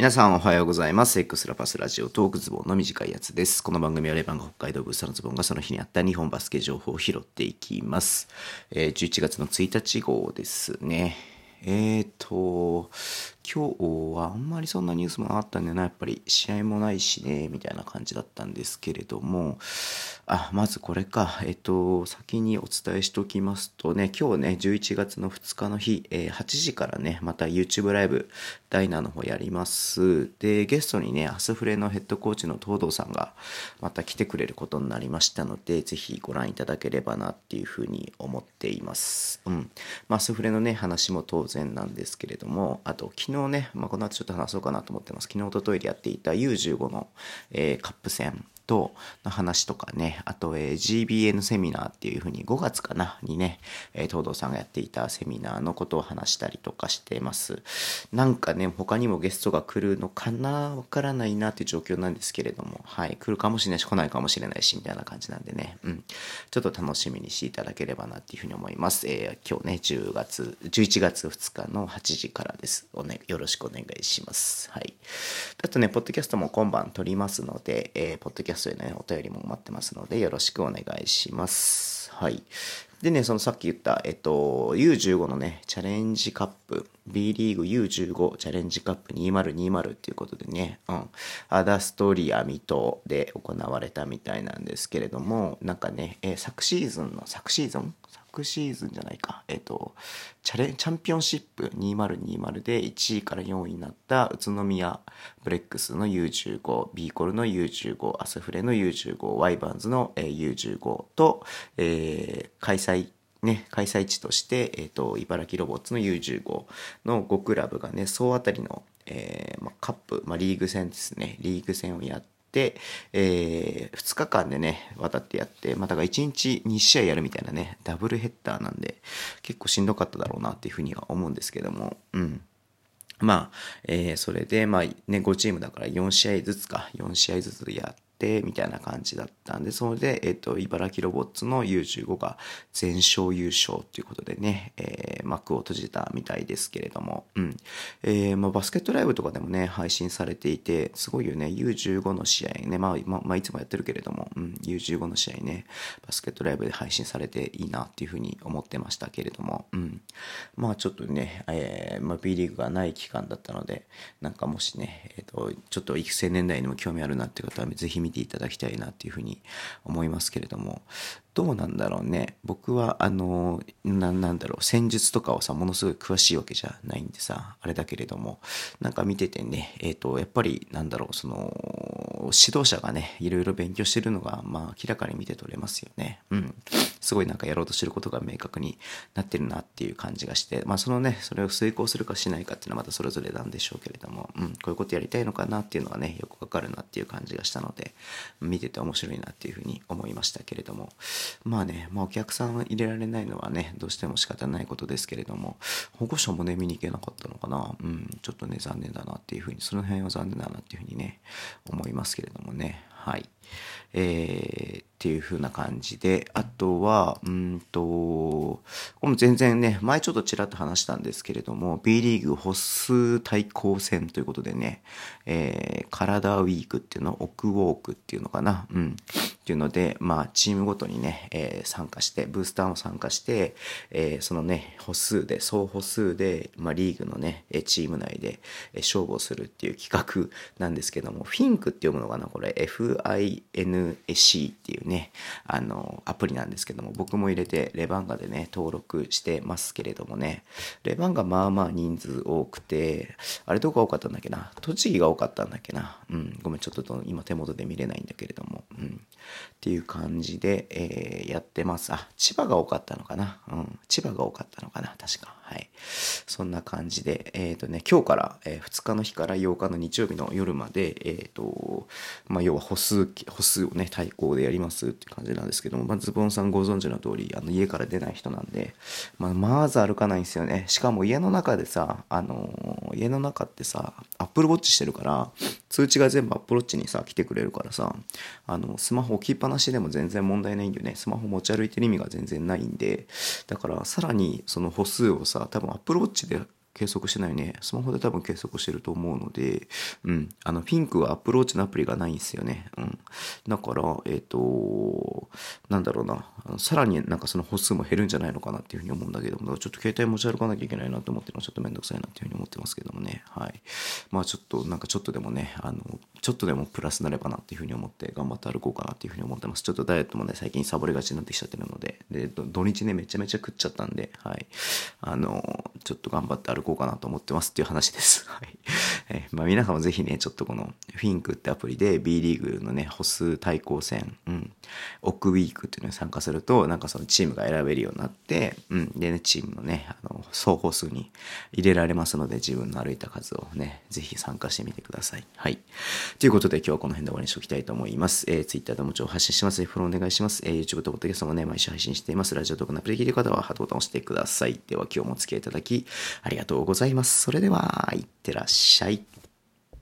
皆さんおはようございます。X ラパスラジオトークズボンの短いやつです。この番組はレバンが北海道ブースターのズボンがその日にあった日本バスケ情報を拾っていきます。えー、11月の1日号ですね。えーと、今日はあんまりそんなニュースもなかったんでな、やっぱり試合もないしね、みたいな感じだったんですけれども、あ、まずこれか、えっと、先にお伝えしておきますとね、今日ね、11月の2日の日、えー、8時からね、また YouTube ライブ、ダイナーの方やります。で、ゲストにね、アスフレのヘッドコーチの東堂さんがまた来てくれることになりましたので、ぜひご覧いただければなっていうふうに思っています。うん。まあ、アスフレのね、話も当然なんですけれども、あと、昨日ね、まあ、この後ちょっと話そうかなと思ってます。昨日、おとといでやっていた U15 の、えー、カップ戦との話とかね、あと、えー、GBN セミナーっていうふうに5月かなにね、えー、東堂さんがやっていたセミナーのことを話したりとかしてます。なんかね、他にもゲストが来るのかなわからないなっていう状況なんですけれども、はい、来るかもしれないし、来ないかもしれないし、みたいな感じなんでね、うん、ちょっと楽しみにしていただければなっていうふうに思います。えー、今日ね、10月、11月2日の8時からです。おね、よろしくお願いします。はい。あとね、ポッドキャストも今晩撮りますので、えー、ポッドキャストへね、お便りも待ってますので、よろしくお願いします。はい。でね、そのさっき言った、えっと、U15 のね、チャレンジカップ、B リーグ U15 チャレンジカップ2020っていうことでね、うん、アダストリア水戸で行われたみたいなんですけれども、なんかね、えー、昨シーズンの、昨シーズン昨シーズンじゃないか、えっ、と、チャレチャンピオンシップ2020で1位から4位になった宇都宮ブレックスの U15、ビーコルの U15、アスフレの U15、ワイバンズの U15 と、えー、開催ね、開催地として、えっ、と、茨城ロボッツの U15 の5クラブがね、総当たりの、えーま、カップ、ま、リーグ戦ですね、リーグ戦をやって、えー、2日間でね、渡ってやって、まあ、だから1日2試合やるみたいなね、ダブルヘッダーなんで、結構しんどかっただろうなっていうふうには思うんですけども、うん。まあ、えー、それで、まあね、5チームだから4試合ずつか、4試合ずつや、ってみたいな感じだったんでそれで、えっと、茨城ロボッツの U15 が全勝優勝ということでね、えー、幕を閉じたみたいですけれども、うん。えーまあ、バスケットライブとかでもね配信されていてすごいよね U15 の試合ね、まあまあ、いつもやってるけれども、うん、U15 の試合ねバスケットライブで配信されていいなっていうふうに思ってましたけれども、うん、まあちょっとね、えーまあ、B リーグがない期間だったのでなんかもしね、えーと、ちょっと育成年代にも興味あるなっていう方はぜひ見見ていただきたいなっていうふうに思いますけれどもどうなんだろうね。僕はあのななんだろう。戦術とかをさものすごい詳しいわけじゃないんでさあれだけれどもなんか見ててねえっ、ー、とやっぱりなんだろうその指導者がねいろいろ勉強してるのがまあ明らかに見て取れますよね。うん。すごいなんかやろうとしてることが明確になってるなっていう感じがしてまあそのねそれを遂行するかしないかっていうのはまたそれぞれなんでしょうけれどもうんこういうことやりたいのかなっていうのがねよくわかるなっていう感じがしたので見てて面白いなっていうふうに思いましたけれどもまあね、まあ、お客さん入れられないのはねどうしても仕方ないことですけれども保護者もね見に行けなかったのかな。うんちょっとね残念だなっていうふうにその辺は残念だなっていうふうにね思いますけれどもね。はいえー、っていう風な感じで、あとは、うんと、これも全然ね、前ちょっとちらっと話したんですけれども、B リーグ歩数対抗戦ということでね、えー、体ウィークっていうの、オクウォークっていうのかな、うん。っていうので、まあ、チームごとにね、えー、参加して、ブースターも参加して、えー、そのね、歩数で、総歩数で、まあ、リーグのね、チーム内で勝負をするっていう企画なんですけども、フィンクって読むのかな、これ、finsc っていうね、あの、アプリなんですけども、僕も入れてレバンガでね、登録してますけれどもね、レバンガまあまあ人数多くて、あれどこが多かったんだっけな？栃木が多かったんだっけな？うん、ごめん、ちょっと今手元で見れないんだけれども、うん。っていう感じで、えー、やってます。あ、千葉が多かったのかな？うん、千葉が多かったのかな？確か。はい。そんな感じで、えっ、ー、とね、今日から、えー、2日の日から8日の日曜日の夜まで、えっ、ー、と、まあ、要は歩数、歩数をね、対抗でやりますって感じなんですけども、まあ、ズボンさんご存知の通り、あの、家から出ない人なんで、まあ、まず歩かないんですよね。しかも家の中でさ、あの、家の中ってさ、アップルウォッチしてるから、通知が全部アップルウォッチにさ、来てくれるからさ、あの、スマホ置きっぱなしでも全然問題ないんだよね。スマホ持ち歩いてる意味が全然ないんで、だからさらにその歩数をさ、多分 Apple Watch で計測してないね。スマホで多分計測してると思うので、うん。あの、ピンクはアプローチのアプリがないんですよね。うん。だから、えっ、ー、と、なんだろうな。さらになんかその歩数も減るんじゃないのかなっていうふうに思うんだけども、ちょっと携帯持ち歩かなきゃいけないなと思ってるのはちょっとめんどくさいなっていうふうに思ってますけどもね。はい。まあちょっと、なんかちょっとでもね、あの、ちょっとでもプラスになればなっていうふうに思って頑張って歩こうかなっていうふうに思ってます。ちょっとダイエットもね、最近サボりがちになってきちゃってるので、で、土日ね、めちゃめちゃ食っちゃったんで、はい。あの、ちょっと頑張って歩こうかなと思ってますっていう話です。はい。え、まあ皆さんもぜひね、ちょっとこのフィンクってアプリで B リーグのね、歩数対抗戦、うん、オックウィークっていうのに参加すると、なんかそのチームが選べるようになって、うん、でね、チームのね、あの、総歩数に入れられますので、自分の歩いた数をね、ぜひ参加してみてください。はい。ということで今日はこの辺で終わりにしておきたいと思います。えー、Twitter でも情報発信します。フォローお願いします。えー、YouTube と Podcast もね、毎週配信しています。ラジオとかのアプリできる方はハートボタンを押してください。では今日もお付き合いいただき、ありがとうございます。それでは、ってらっしゃい。